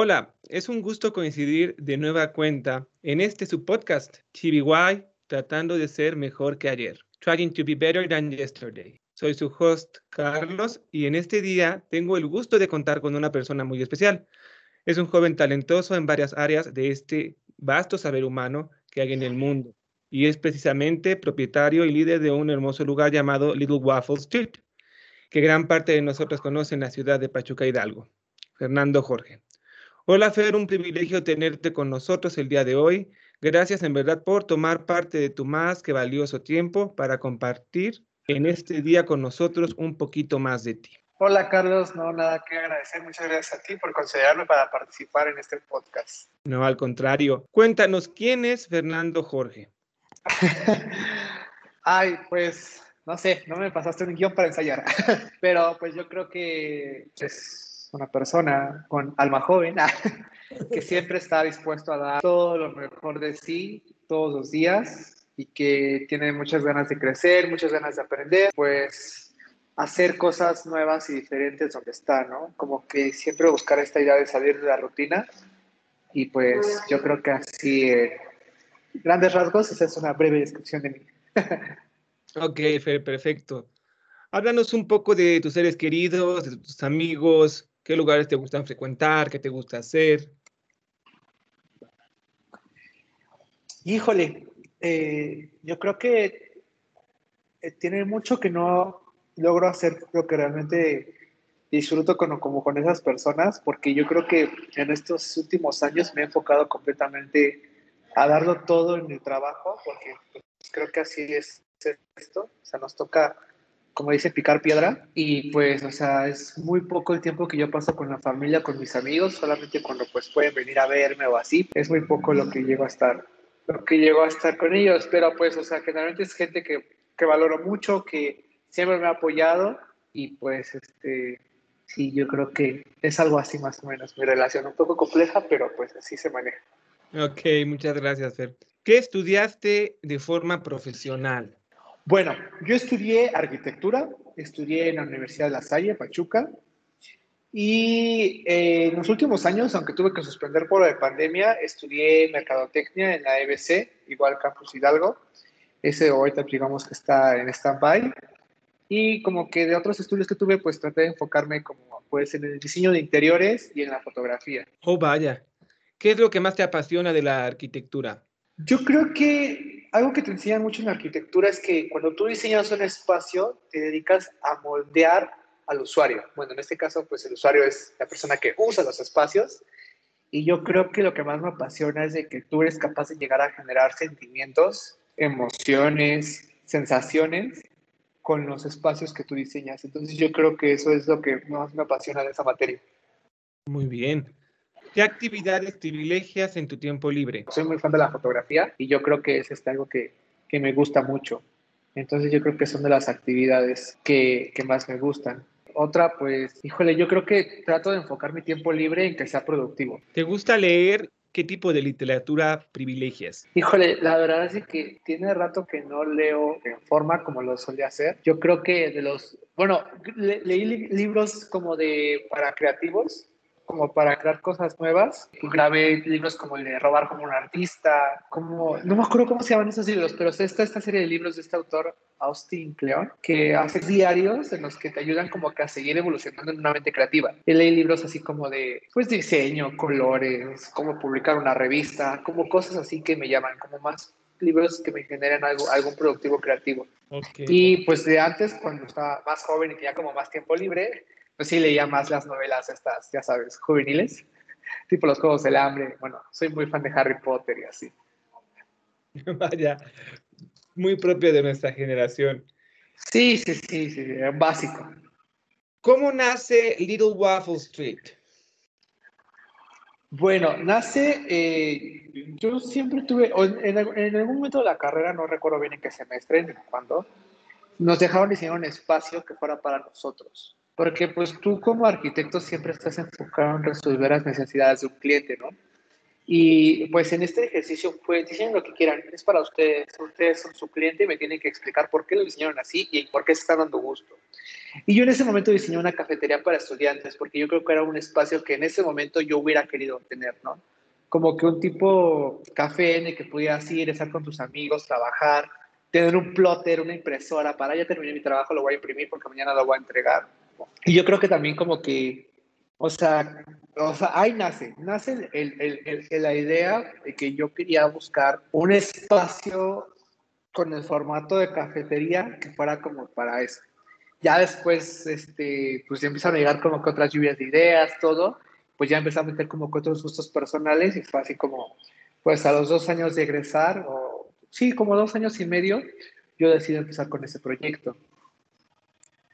Hola, es un gusto coincidir de nueva cuenta en este subpodcast, TBY, tratando de ser mejor que ayer. Trying to be better than yesterday. Soy su host, Carlos, y en este día tengo el gusto de contar con una persona muy especial. Es un joven talentoso en varias áreas de este vasto saber humano que hay en el mundo, y es precisamente propietario y líder de un hermoso lugar llamado Little Waffle Street, que gran parte de nosotros conocen en la ciudad de Pachuca Hidalgo. Fernando Jorge. Hola Fer, un privilegio tenerte con nosotros el día de hoy. Gracias en verdad por tomar parte de tu más que valioso tiempo para compartir en este día con nosotros un poquito más de ti. Hola Carlos, no, nada que agradecer. Muchas gracias a ti por considerarme para participar en este podcast. No, al contrario. Cuéntanos, ¿quién es Fernando Jorge? Ay, pues, no sé, no me pasaste un guion para ensayar, pero pues yo creo que es una persona con alma joven que siempre está dispuesto a dar todo lo mejor de sí todos los días y que tiene muchas ganas de crecer, muchas ganas de aprender, pues hacer cosas nuevas y diferentes donde está, ¿no? Como que siempre buscar esta idea de salir de la rutina y pues yo creo que así, grandes rasgos, esa es una breve descripción de mí. ok, Fer, perfecto. Háblanos un poco de tus seres queridos, de tus amigos, ¿Qué lugares te gustan frecuentar? ¿Qué te gusta hacer? Híjole, eh, yo creo que eh, tiene mucho que no logro hacer lo que realmente disfruto con, como con esas personas, porque yo creo que en estos últimos años me he enfocado completamente a darlo todo en el trabajo, porque creo que así es esto, o sea, nos toca como dice, picar piedra. Y pues, o sea, es muy poco el tiempo que yo paso con la familia, con mis amigos, solamente cuando pues pueden venir a verme o así. Es muy poco lo que llego a estar, lo que llego a estar con ellos. Pero pues, o sea, generalmente es gente que, que valoro mucho, que siempre me ha apoyado y pues, este, sí, yo creo que es algo así más o menos mi relación, un poco compleja, pero pues así se maneja. Ok, muchas gracias, Fer. ¿Qué estudiaste de forma profesional? Bueno, yo estudié arquitectura, estudié en la Universidad de La Salle, Pachuca, y eh, en los últimos años, aunque tuve que suspender por la pandemia, estudié mercadotecnia en la EBC, igual Campus Hidalgo. Ese ahorita digamos que está en stand-by. Y como que de otros estudios que tuve, pues traté de enfocarme como pues en el diseño de interiores y en la fotografía. Oh, vaya. ¿Qué es lo que más te apasiona de la arquitectura? Yo creo que algo que te enseñan mucho en la arquitectura es que cuando tú diseñas un espacio, te dedicas a moldear al usuario. Bueno, en este caso, pues el usuario es la persona que usa los espacios. Y yo creo que lo que más me apasiona es de que tú eres capaz de llegar a generar sentimientos, emociones, sensaciones con los espacios que tú diseñas. Entonces yo creo que eso es lo que más me apasiona de esa materia. Muy bien. ¿Qué actividades privilegias en tu tiempo libre? Soy muy fan de la fotografía y yo creo que es este, algo que, que me gusta mucho. Entonces yo creo que son de las actividades que, que, más me gustan. Otra, pues, híjole, yo creo que trato de enfocar mi tiempo libre en que sea productivo. ¿Te gusta leer? ¿Qué tipo de literatura privilegias? Híjole, la verdad es que tiene rato que no leo en forma como lo solía hacer. Yo creo que de los, bueno, leí libros como de para creativos, como para crear cosas nuevas. Grabé libros como el de Robar como un artista, como, no me acuerdo cómo se llaman esos libros, pero está esta serie de libros de este autor, Austin Kleon, que hace diarios en los que te ayudan como que a seguir evolucionando en una mente creativa. Él lee libros así como de, pues, diseño, colores, cómo publicar una revista, como cosas así que me llaman, como más libros que me generen algo, algún productivo creativo. Y pues de antes, cuando estaba más joven y tenía como más tiempo libre, pues sí leía más las novelas estas, ya sabes, juveniles, tipo los Juegos del Hambre. Bueno, soy muy fan de Harry Potter y así. Vaya, muy propio de nuestra generación. Sí, sí, sí, sí, básico. ¿Cómo nace Little Waffle Street? Bueno, nace, eh, yo siempre tuve, en, en, algún momento de la carrera, no recuerdo bien en qué semestre, ni cuándo, nos dejaron diseñar un espacio que fuera para nosotros. Porque pues tú como arquitecto siempre estás enfocado en resolver las necesidades de un cliente, ¿no? Y pues en este ejercicio fue, diseñen lo que quieran, es para ustedes, ustedes son su cliente y me tienen que explicar por qué lo diseñaron así y por qué se está dando gusto. Y yo en ese momento diseñé una cafetería para estudiantes, porque yo creo que era un espacio que en ese momento yo hubiera querido tener, ¿no? Como que un tipo café en el que pudieras ir, estar con tus amigos, trabajar, tener un plotter, una impresora, para ya terminar mi trabajo, lo voy a imprimir porque mañana lo voy a entregar. Y yo creo que también como que, o sea, o sea ahí nace, nace el, el, el, la idea de que yo quería buscar un espacio con el formato de cafetería que fuera como para eso. Ya después, este, pues ya empezaron a llegar como que otras lluvias de ideas, todo, pues ya empecé a meter como que otros gustos personales y fue así como, pues a los dos años de egresar, o sí, como dos años y medio, yo decidí empezar con ese proyecto.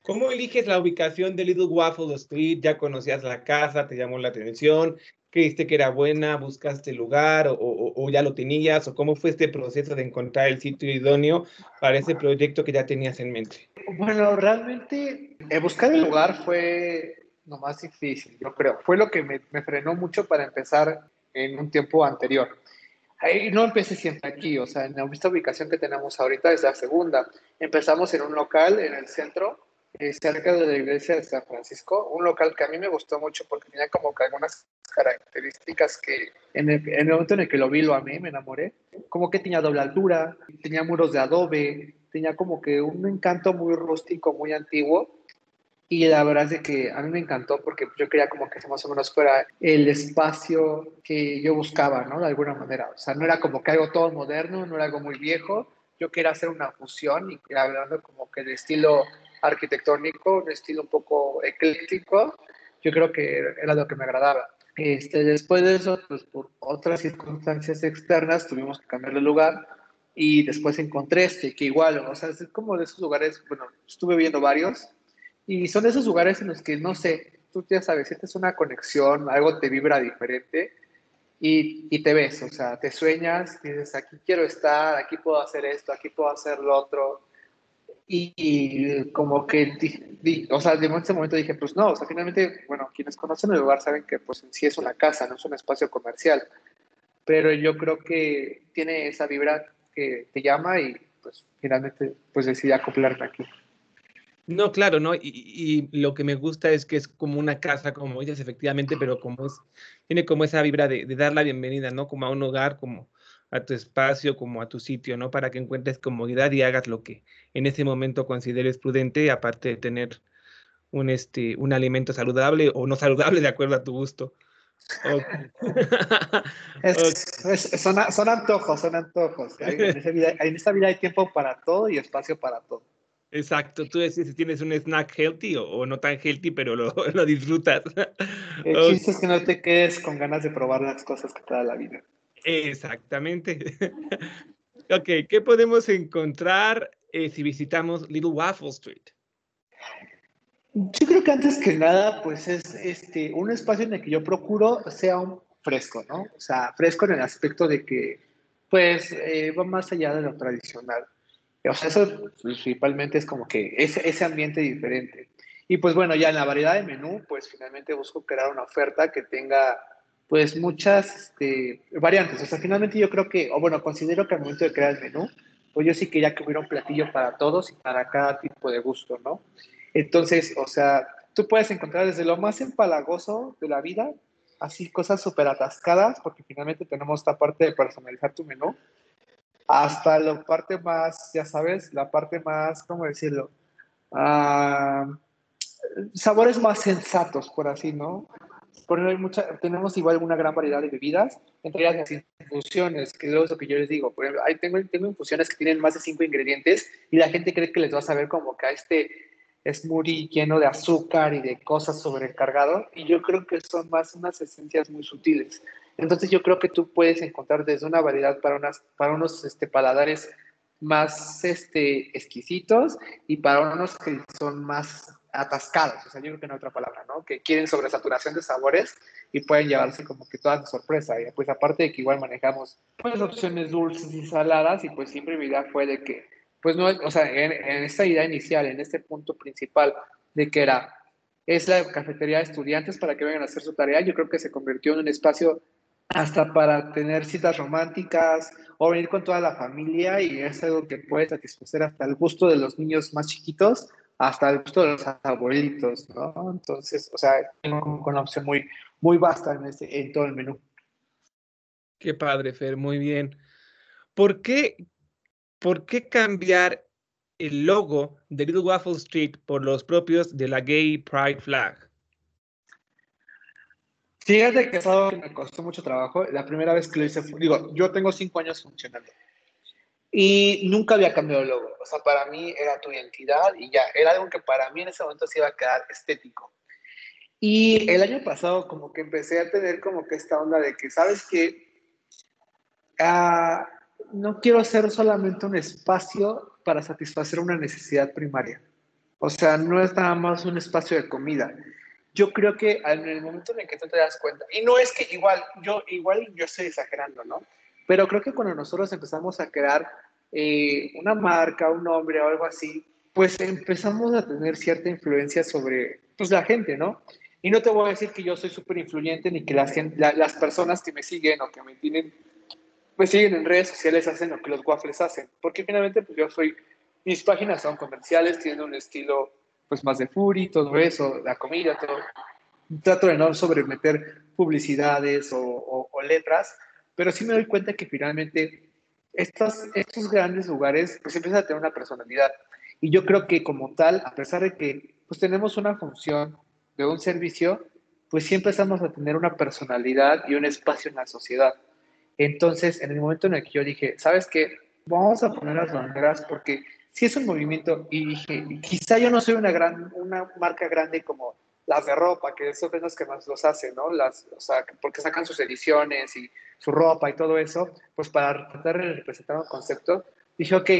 ¿Cómo eliges la ubicación de Little Waffle Street? ¿Ya conocías la casa? ¿Te llamó la atención? ¿Creíste que era buena? ¿Buscaste el lugar? O, o, ya lo tenías? ¿O cómo fue este proceso de encontrar el sitio idóneo para ese proyecto que ya tenías en mente? Bueno, realmente eh, buscar el lugar fue lo más difícil, yo creo. Fue lo que me, me frenó mucho para empezar en un tiempo anterior. Ahí no empecé siempre aquí, o sea, en esta ubicación que tenemos ahorita es la segunda. Empezamos en un local en el centro eh, cerca de la iglesia de San Francisco, un local que a mí me gustó mucho porque tenía como que algunas características que en el, en el, momento en el que lo vi lo amé, me enamoré, como que tenía doble altura, tenía muros de adobe, tenía como que un encanto muy rústico, muy antiguo, y la verdad es de que a mí me encantó porque yo quería como que más o menos fuera el espacio que yo buscaba, ¿no? De alguna manera. O sea, no era como que algo todo moderno, no era algo muy viejo. Yo quería hacer una fusión y hablando como que de estilo arquitectónico, un estilo un poco ecléctico, yo creo que era lo que me agradaba. Este, después de eso, pues por otras circunstancias externas tuvimos que cambiar de lugar y después encontré este, que igual, o sea, es como de esos lugares, bueno, estuve viendo varios y son de esos lugares en los que, no sé, tú ya sabes, sientes una conexión, algo te vibra diferente y, y te ves, o sea, te sueñas, dices, aquí quiero estar, aquí puedo hacer esto, aquí puedo hacer lo otro y, como que, o sea, de ese momento dije, pues no, o sea, finalmente, bueno, quienes conocen el lugar saben que pues en sí es una casa, no es un espacio comercial, pero yo creo que tiene esa vibra que te llama y pues finalmente pues decidí acoplarme aquí. No, claro, ¿no? Y, y, lo que me gusta es que es como una casa, como dices, efectivamente, pero como es, tiene como esa vibra de, de dar la bienvenida, ¿no? Como a un hogar, como, a tu espacio como a tu sitio, ¿no? Para que encuentres comodidad y hagas lo que en ese momento consideres prudente, aparte de tener un, este, un alimento saludable o no saludable de acuerdo a tu gusto. son, antojos, son antojos. en, esta vida hay tiempo para todo y espacio para todo. Exacto, tú decides si tienes un snack healthy o, no tan healthy, pero lo, lo disfrutas. El chiste es que no te quedes con ganas de probar las cosas que te da la vida. Exactamente. ok, ¿qué podemos encontrar eh, si visitamos Little Waffle Street? Yo creo que antes que nada, pues es este, un espacio en el que yo procuro sea un fresco, ¿no? O sea, fresco en el aspecto de que, pues, eh, va más allá de lo tradicional. O sea, eso principalmente es como que ese, ese ambiente diferente. Y pues bueno, ya en la variedad de menú, pues finalmente busco crear una oferta que tenga pues muchas este, variantes. O sea, finalmente yo creo que, o bueno, considero que al momento de crear el menú, pues yo sí quería que hubiera un platillo para todos y para cada tipo de gusto, ¿no? Entonces, o sea, tú puedes encontrar desde lo más empalagoso de la vida, así cosas súper atascadas, porque finalmente tenemos esta parte de personalizar tu menú, hasta la parte más, ya sabes, la parte más, ¿cómo decirlo? Ah, sabores más sensatos, por así, ¿no? Hay mucha, tenemos igual una gran variedad de bebidas, entre ellas las infusiones, que es lo que yo les digo. Por ejemplo, hay, tengo, tengo infusiones que tienen más de cinco ingredientes y la gente cree que les va a saber como que a este smoothie lleno de azúcar y de cosas sobrecargado y yo creo que son más unas esencias muy sutiles. Entonces yo creo que tú puedes encontrar desde una variedad para, unas, para unos este, paladares más este, exquisitos y para unos que son más atascados, o sea, yo creo que no hay otra palabra, ¿no? Que quieren sobresaturación de sabores y pueden llevarse como que toda sorpresa. Y pues aparte de que igual manejamos pues opciones dulces y saladas y pues siempre mi idea fue de que, pues no, o sea, en, esta idea inicial, en este punto principal de que era, es la cafetería de estudiantes para que vengan a hacer su tarea, yo creo que se convirtió en un espacio hasta para tener citas románticas o venir con toda la familia y es algo que puede satisfacer hasta el gusto de los niños más chiquitos hasta el gusto de los abuelitos, ¿no? Entonces, o sea, tengo una opción muy, muy vasta en, este, en todo el menú. Qué padre, Fer, muy bien. ¿Por qué, ¿Por qué cambiar el logo de Little Waffle Street por los propios de la Gay Pride Flag? Fíjate que es algo que me costó mucho trabajo. La primera vez que lo hice, digo, yo tengo cinco años funcionando y nunca había cambiado el logo. O sea, para mí era tu identidad y ya, era algo que para mí en ese momento se iba a quedar estético. Y el año pasado como que empecé a tener como que esta onda de que, ¿sabes qué? Ah, no quiero ser solamente un espacio para satisfacer una necesidad primaria. O sea, no es nada más un espacio de comida. Yo creo que en el momento en el que tú te das cuenta, y no es que igual, yo igual yo estoy exagerando, ¿no? Pero creo que cuando nosotros empezamos a crear eh, una marca, un nombre o algo así, pues empezamos a tener cierta influencia sobre pues, la gente, ¿no? Y no te voy a decir que yo soy súper influyente ni que las, las personas que me siguen o que me tienen, me siguen en redes sociales hacen lo que los waffles hacen, porque finalmente pues yo soy, mis páginas son comerciales, tienen un estilo pues más de Fury, todo eso, la comida, todo. Trato de no sobremeter publicidades o, o letras, pero sí me doy cuenta que finalmente estos, estos grandes lugares pues empiezan a tener una personalidad. Y yo creo que como tal, a pesar de que pues tenemos una función de un servicio, pues sí empezamos a tener una personalidad y un espacio en la sociedad. Entonces, en el momento en el que yo dije, ¿sabes qué? Vamos a poner las banderas porque si es un movimiento y dije, quizá yo no soy una gran, una marca grande como las de ropa, que son los que más los hacen, ¿no? Las, o sea, porque sacan sus ediciones y su ropa y todo eso, pues para tratar de representar un concepto, dije, ok,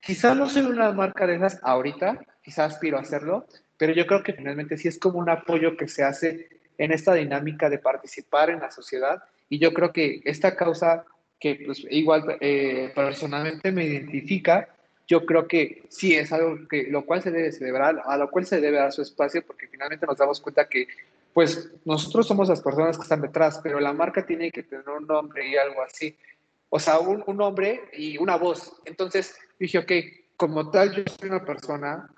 quizás no soy una marca de esas ahorita, quizás aspiro a hacerlo, pero yo creo que finalmente sí es como un apoyo que se hace en esta dinámica de participar en la sociedad y yo creo que esta causa que pues igual eh, personalmente me identifica, yo creo que sí es algo que lo cual se debe celebrar, a lo cual se debe dar su espacio, porque finalmente nos damos cuenta que, pues, nosotros somos las personas que están detrás, pero la marca tiene que tener un nombre y algo así. O sea, un, un nombre y una voz. Entonces dije, ok, como tal, yo soy una persona,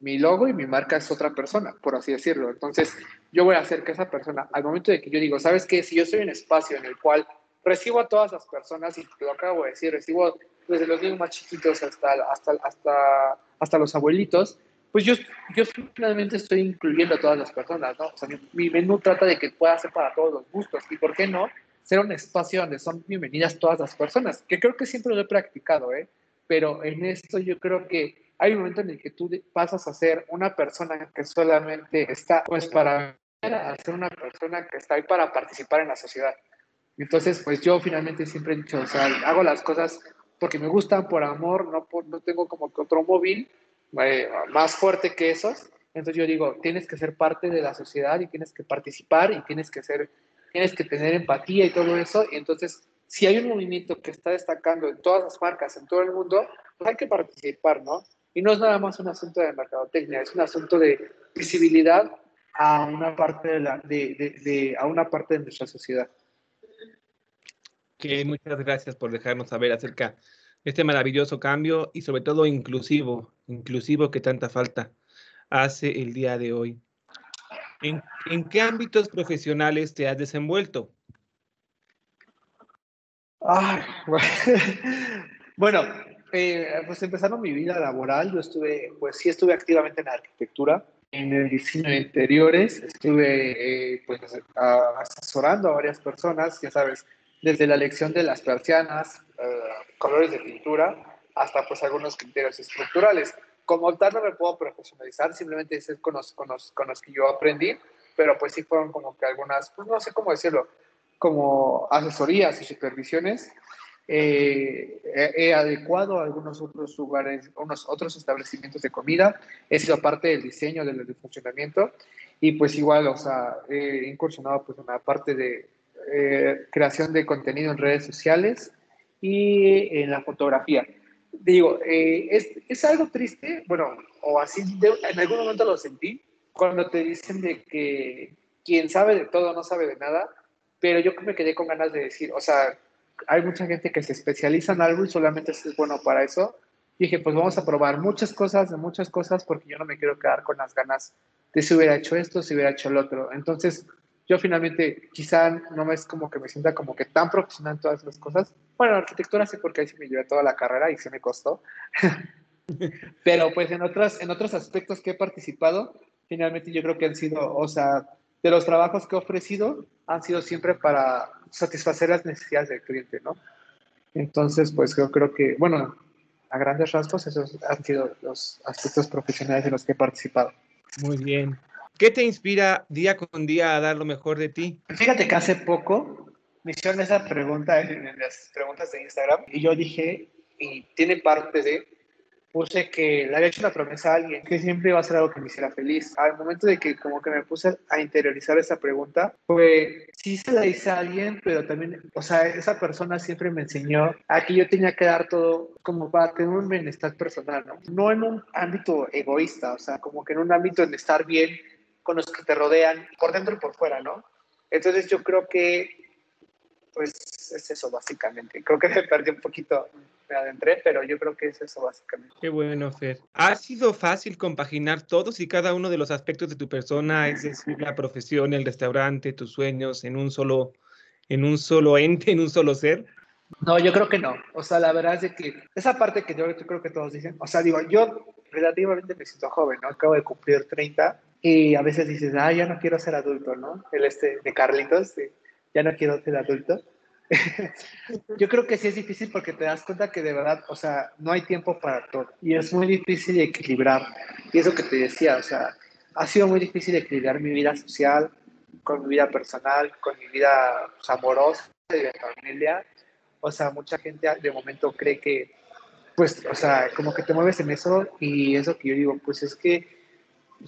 mi logo y mi marca es otra persona, por así decirlo. Entonces, yo voy a hacer que esa persona, al momento de que yo digo, ¿sabes qué? Si yo soy un espacio en el cual recibo a todas las personas, y lo acabo de decir, recibo desde los niños más chiquitos hasta, hasta, hasta, hasta los abuelitos, pues yo, yo finalmente estoy incluyendo a todas las personas, ¿no? O sea, mi, menú trata de que pueda ser para todos los gustos, y ¿por qué no? Ser un espacio donde son bienvenidas todas las personas, que creo que siempre lo he practicado, ¿eh? Pero en esto yo creo que hay un momento en el que tú pasas a ser una persona que solamente está, pues, para a ser una persona que está ahí para participar en la sociedad. Entonces, pues yo finalmente siempre he dicho, o sea, hago las cosas porque me gustan por amor, no, no tengo como que otro móvil eh, más fuerte que esos. Entonces yo digo, tienes que ser parte de la sociedad y tienes que participar y tienes que ser, tienes que tener empatía y todo eso. Y entonces, si hay un movimiento que está destacando en todas las marcas, en todo el mundo, pues hay que participar, ¿no? Y no es nada más un asunto de mercadotecnia, es un asunto de visibilidad a una parte de, la, de, de a una parte de nuestra sociedad que muchas gracias por dejarnos saber acerca de este maravilloso cambio y sobre todo inclusivo, inclusivo que tanta falta hace el día de hoy. ¿En, en qué ámbitos profesionales te has desenvuelto? bueno, eh, pues empezando mi vida laboral, yo estuve, pues sí estuve activamente en arquitectura, en el diseño de interiores, estuve eh, pues asesorando a varias personas, ya sabes, desde la elección de las persianas, eh, colores de pintura, hasta pues algunos criterios estructurales. Como tal no me puedo profesionalizar, simplemente es con los, con, los, con los que yo aprendí, pero pues sí fueron como que algunas, pues no sé cómo decirlo, como asesorías y supervisiones. Eh, he adecuado a algunos otros lugares, unos otros establecimientos de comida, he sido parte del diseño, del, del funcionamiento y pues igual, o sea, he incursionado pues en una parte de eh, creación de contenido en redes sociales y en la fotografía. Digo, eh, es, es, algo triste, bueno, o así, en algún momento lo sentí, cuando te dicen de que quien sabe de todo no sabe de nada, pero yo me quedé con ganas de decir, o sea, hay mucha gente que se especializa en algo y solamente es bueno para eso. dije, pues vamos a probar muchas cosas, de muchas cosas, porque yo no me quiero quedar con las ganas de si hubiera hecho esto, si hubiera hecho el otro. Entonces, yo finalmente quizá no es como que me sienta como que tan profesional en todas las cosas. Bueno, arquitectura sí, porque ahí sí me llevé toda la carrera y sí me costó. Pero pues en, otras, en otros aspectos que he participado, finalmente yo creo que han sido, o sea, de los trabajos que he ofrecido, han sido siempre para satisfacer las necesidades del cliente, ¿no? Entonces, pues yo creo que, bueno, a grandes rasgos, esos han sido los aspectos profesionales en los que he participado. Muy bien. ¿Qué te inspira día con día a dar lo mejor de ti? Fíjate que hace poco me hicieron esa pregunta en, las preguntas de Instagram y yo dije, y tiene parte de, puse que le había hecho una promesa a alguien que siempre iba a ser algo que me hiciera feliz. Al momento de que como que me puse a interiorizar esa pregunta, fue, sí se la hice a alguien, pero también, o sea, esa persona siempre me enseñó a que yo tenía que dar todo como para tener un bienestar personal, ¿no? No en un ámbito egoísta, o sea, como que en un ámbito de estar bien con los que te rodean, por dentro y por fuera, ¿no? Entonces yo creo que, pues, es eso básicamente. Creo que me perdí un poquito adentré, pero yo creo que es eso básicamente. Qué bueno, Fer. ¿Ha sido fácil compaginar todos y cada uno de los aspectos de tu persona, es decir, la profesión, el restaurante, tus sueños, en un solo, en un solo ente, en un solo ser? No, yo creo que no. O sea, la verdad es de que esa parte que yo, creo que todos dicen, o sea, digo, yo relativamente me siento joven, ¿no? Acabo de cumplir 30 y a veces dices, ah, ya no quiero ser adulto, ¿no? El este de Carlitos, ya no quiero ser adulto. Yo creo que sí es difícil porque te das cuenta que de verdad, o sea, no hay tiempo para todo y es muy difícil equilibrar. Y eso que te decía, o sea, ha sido muy difícil equilibrar mi vida social con mi vida personal, con mi vida pues, amorosa, de familia. O sea, mucha gente de momento cree que, pues, o sea, como que te mueves en eso y eso que yo digo, pues es que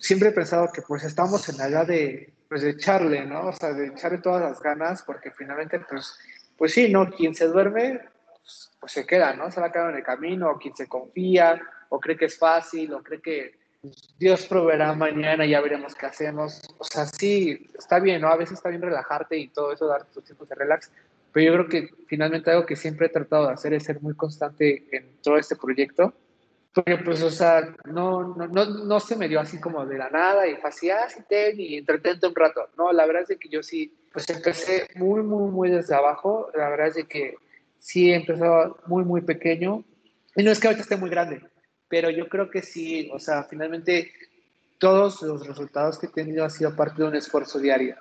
siempre he pensado que pues estamos en la edad de, pues, de echarle, ¿no? O sea, de echarle todas las ganas porque finalmente, pues, pues sí, ¿no? Quien se duerme, pues se queda, ¿no? Se va a en el camino, o quien se confía, o cree que es fácil, o cree que Dios proveerá mañana, ya veremos qué hacemos. O sea, sí, está bien, ¿no? A veces está bien relajarte y todo eso, dar tus tiempos de relax, pero yo creo que finalmente algo que siempre he tratado de hacer es ser muy constante en todo este proyecto, porque pues, o sea, no, no, no, no se me dio así como de la nada y fácil, ah, ten y entretente un rato. No, la verdad es que yo sí pues empecé muy, muy, muy desde abajo. La verdad es que sí empezó muy, muy pequeño. Y no es que ahorita esté muy grande, pero yo creo que sí, o sea, finalmente todos los resultados que he tenido han sido parte de un esfuerzo diario.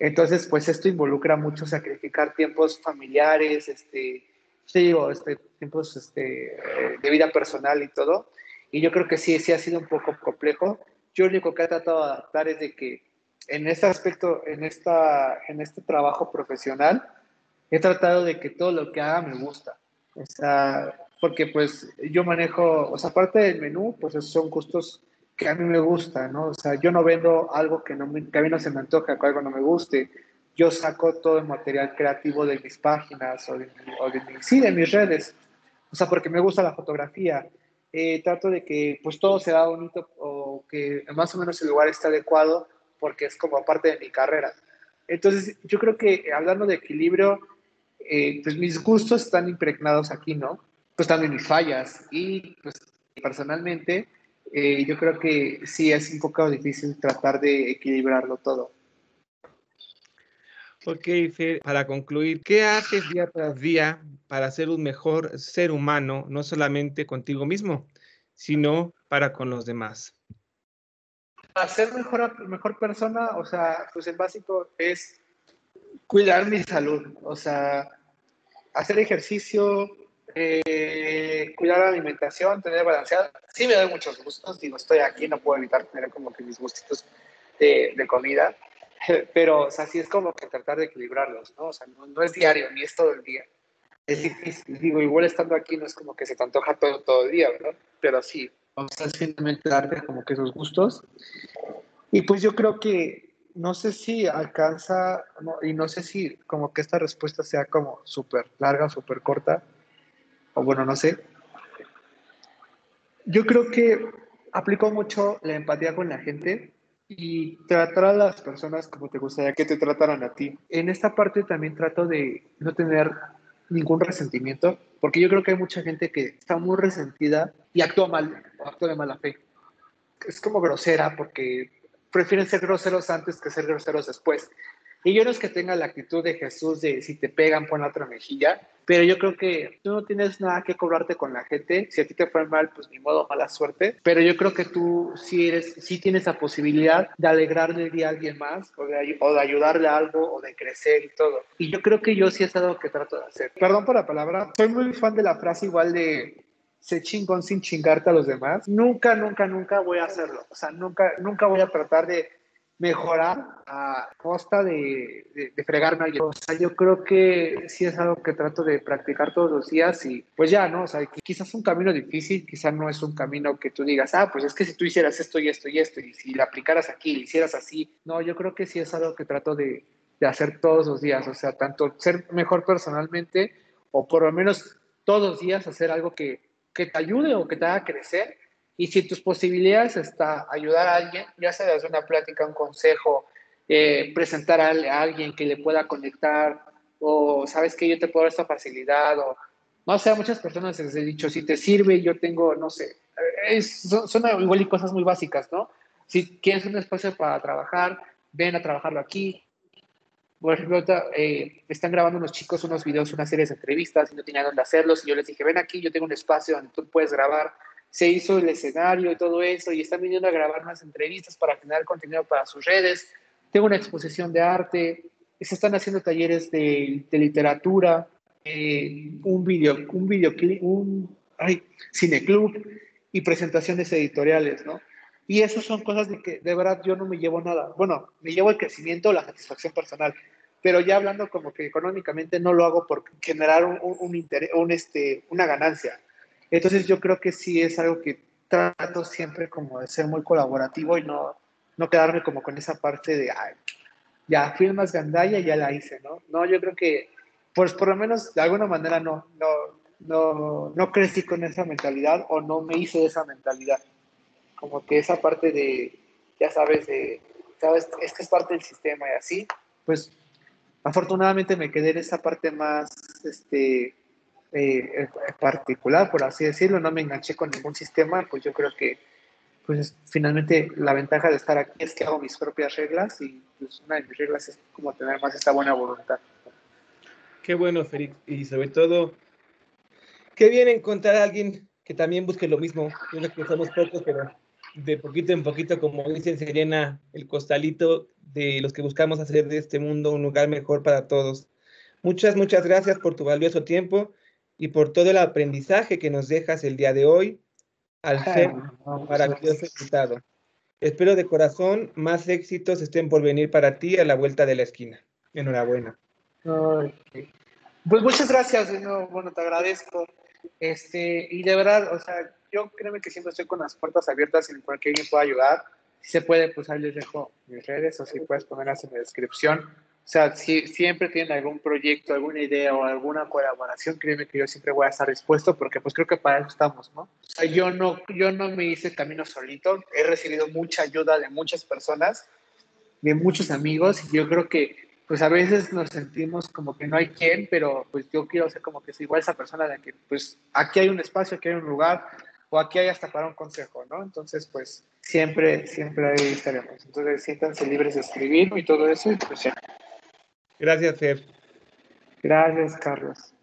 Entonces, pues esto involucra mucho sacrificar tiempos familiares, este, sí digo, este, tiempos este, de vida personal y todo. Y yo creo que sí, sí ha sido un poco complejo. Yo lo único que he tratado de adaptar es de que en este aspecto, en, esta, en este trabajo profesional, he tratado de que todo lo que haga me gusta. O sea, porque pues yo manejo, o sea, aparte del menú, pues esos son gustos que a mí me gustan, ¿no? O sea, yo no vendo algo que, no que a mí no se me antoja, que algo no me guste. Yo saco todo el material creativo de mis páginas o de, o de sí, de mis redes. O sea, porque me gusta la fotografía. Eh, trato de que pues todo se da bonito o que más o menos el lugar está adecuado porque es como parte de mi carrera. Entonces, yo creo que hablando de equilibrio, eh, pues mis gustos están impregnados aquí, ¿no? Pues también mis fallas. Y pues personalmente, eh, yo creo que sí es un poco difícil tratar de equilibrarlo todo. Ok, Fer, para concluir, ¿qué haces día tras día para ser un mejor ser humano, no solamente contigo mismo, sino para con los demás? para ser mejor, mejor persona, o sea, pues el básico es cuidar mi salud, o sea, hacer ejercicio, eh, cuidar la alimentación, tener balanceada. Sí me doy muchos gustos, digo, estoy aquí, no puedo evitar tener como que mis gustitos de, de comida, pero, o sea, sí es como que tratar de equilibrarlos, ¿no? O sea, no, no, es diario, ni es todo el día. Es difícil, digo, igual estando aquí no es como que se te antoja todo, todo el día, ¿verdad? Pero sí, o sea, finalmente darte como que esos gustos. Y pues yo creo que no sé si alcanza, y no sé si como que esta respuesta sea como súper larga, súper corta, o bueno, no sé. Yo creo que aplico mucho la empatía con la gente y tratar a las personas como te gustaría que te trataran a ti. En esta parte también trato de no tener ningún resentimiento porque yo creo que hay mucha gente que está muy resentida y actúa mal, actúa de mala fe. Es como grosera porque prefieren ser groseros antes que ser groseros después. Y yo no es que tenga la actitud de Jesús de si te pegan, pon la otra mejilla, pero yo creo que tú no tienes nada que cobrarte con la gente. Si a ti te fue mal, pues ni modo, mala suerte. Pero yo creo que tú sí, eres, sí tienes la posibilidad de alegrarle el día a alguien más, o de, o de ayudarle a algo, o de crecer y todo. Y yo creo que yo sí es algo que trato de hacer. Perdón por la palabra, soy muy fan de la frase igual de se chingón sin chingarte a los demás. Nunca, nunca, nunca voy a hacerlo. O sea, nunca, nunca voy a tratar de mejorar a costa de, de, fregarme a. O sea, yo creo que sí es algo que trato de practicar todos los días y pues ya, ¿no? O sea, quizás es un camino difícil, quizás no es un camino que tú digas, ah, pues es que si tú hicieras esto y esto y esto y si la aplicaras aquí, lo hicieras así. No, yo creo que sí es algo que trato de, de hacer todos los días, o sea, tanto ser mejor personalmente o por lo menos todos los días hacer algo que, que te ayude o que te haga crecer y si tus posibilidades está ayudar a alguien, ya sea desde una plática, un consejo, eh, presentar a, alguien que le pueda conectar, o sabes que yo te puedo dar esta facilidad, o no sé, a muchas personas les he dicho, si te sirve, yo tengo, no sé, es, son, igual y cosas muy básicas, ¿no? Si quieres un espacio para trabajar, ven a trabajarlo aquí. Por ejemplo, eh, están grabando unos chicos unos videos, una serie de entrevistas y no tenían dónde hacerlos. Y yo les dije, ven aquí, yo tengo un espacio donde tú puedes grabar se hizo el escenario y todo eso, y están viniendo a grabar más entrevistas para generar contenido para sus redes. Tengo una exposición de arte, se están haciendo talleres de, literatura, eh, un video, un videoclip, un ay, cineclub y presentaciones editoriales, ¿no? Y eso son cosas de que de verdad yo no me llevo nada. Bueno, me llevo el crecimiento, la satisfacción personal, pero ya hablando como que económicamente no lo hago por generar un, interés, un este, una ganancia entonces yo creo que sí es algo que trato siempre como de ser muy colaborativo y no, no quedarme como con esa parte de, ay, ya firmas Gandaya, ya la hice, ¿no? No, yo creo que, pues por lo menos de alguna manera no, no, no, no crecí con esa mentalidad o no me hice esa mentalidad. Como que esa parte de, ya sabes, de, sabes, es que es parte del sistema y así, pues afortunadamente me quedé en esa parte más, este, eh, particular, por así decirlo, no me enganché con ningún sistema, pues yo creo que pues finalmente la ventaja de estar aquí es que hago mis propias reglas y pues una de mis reglas es como tener más esta buena voluntad. Qué bueno, Félix, y sobre todo, qué bien encontrar a alguien que también busque lo mismo. Yo sé que somos pocos, pero de poquito en poquito, como dicen, se llena el costalito de los que buscamos hacer de este mundo un lugar mejor para todos. Muchas, muchas gracias por tu valioso tiempo y por todo el aprendizaje que nos dejas el día de hoy al ser maravilloso invitado. Espero de corazón más éxitos estén por venir para ti a la vuelta de la esquina. Enhorabuena. Pues muchas gracias, bueno, te agradezco. Este, y de verdad, o sea, yo créeme que siempre estoy con las puertas abiertas en cualquier alguien pueda ayudar. Si se puede, pues ahí les dejo mis redes o si puedes ponerlas en la descripción. O sea, si siempre tienen algún proyecto, alguna idea o alguna colaboración, créeme que yo siempre voy a estar dispuesto porque pues creo que para eso estamos, ¿no? O sea, yo no, yo no me hice camino solito, he recibido mucha ayuda de muchas personas, de muchos amigos y yo creo que pues a veces nos sentimos como que no hay quien, pero pues yo quiero ser como que es igual esa persona de que pues aquí hay un espacio, aquí hay un lugar o aquí hay hasta para un consejo, ¿no? Entonces pues siempre, siempre ahí estaremos. Entonces siéntanse libres de escribir y todo eso y pues ya. Gracias, Fer. Gracias, Carlos.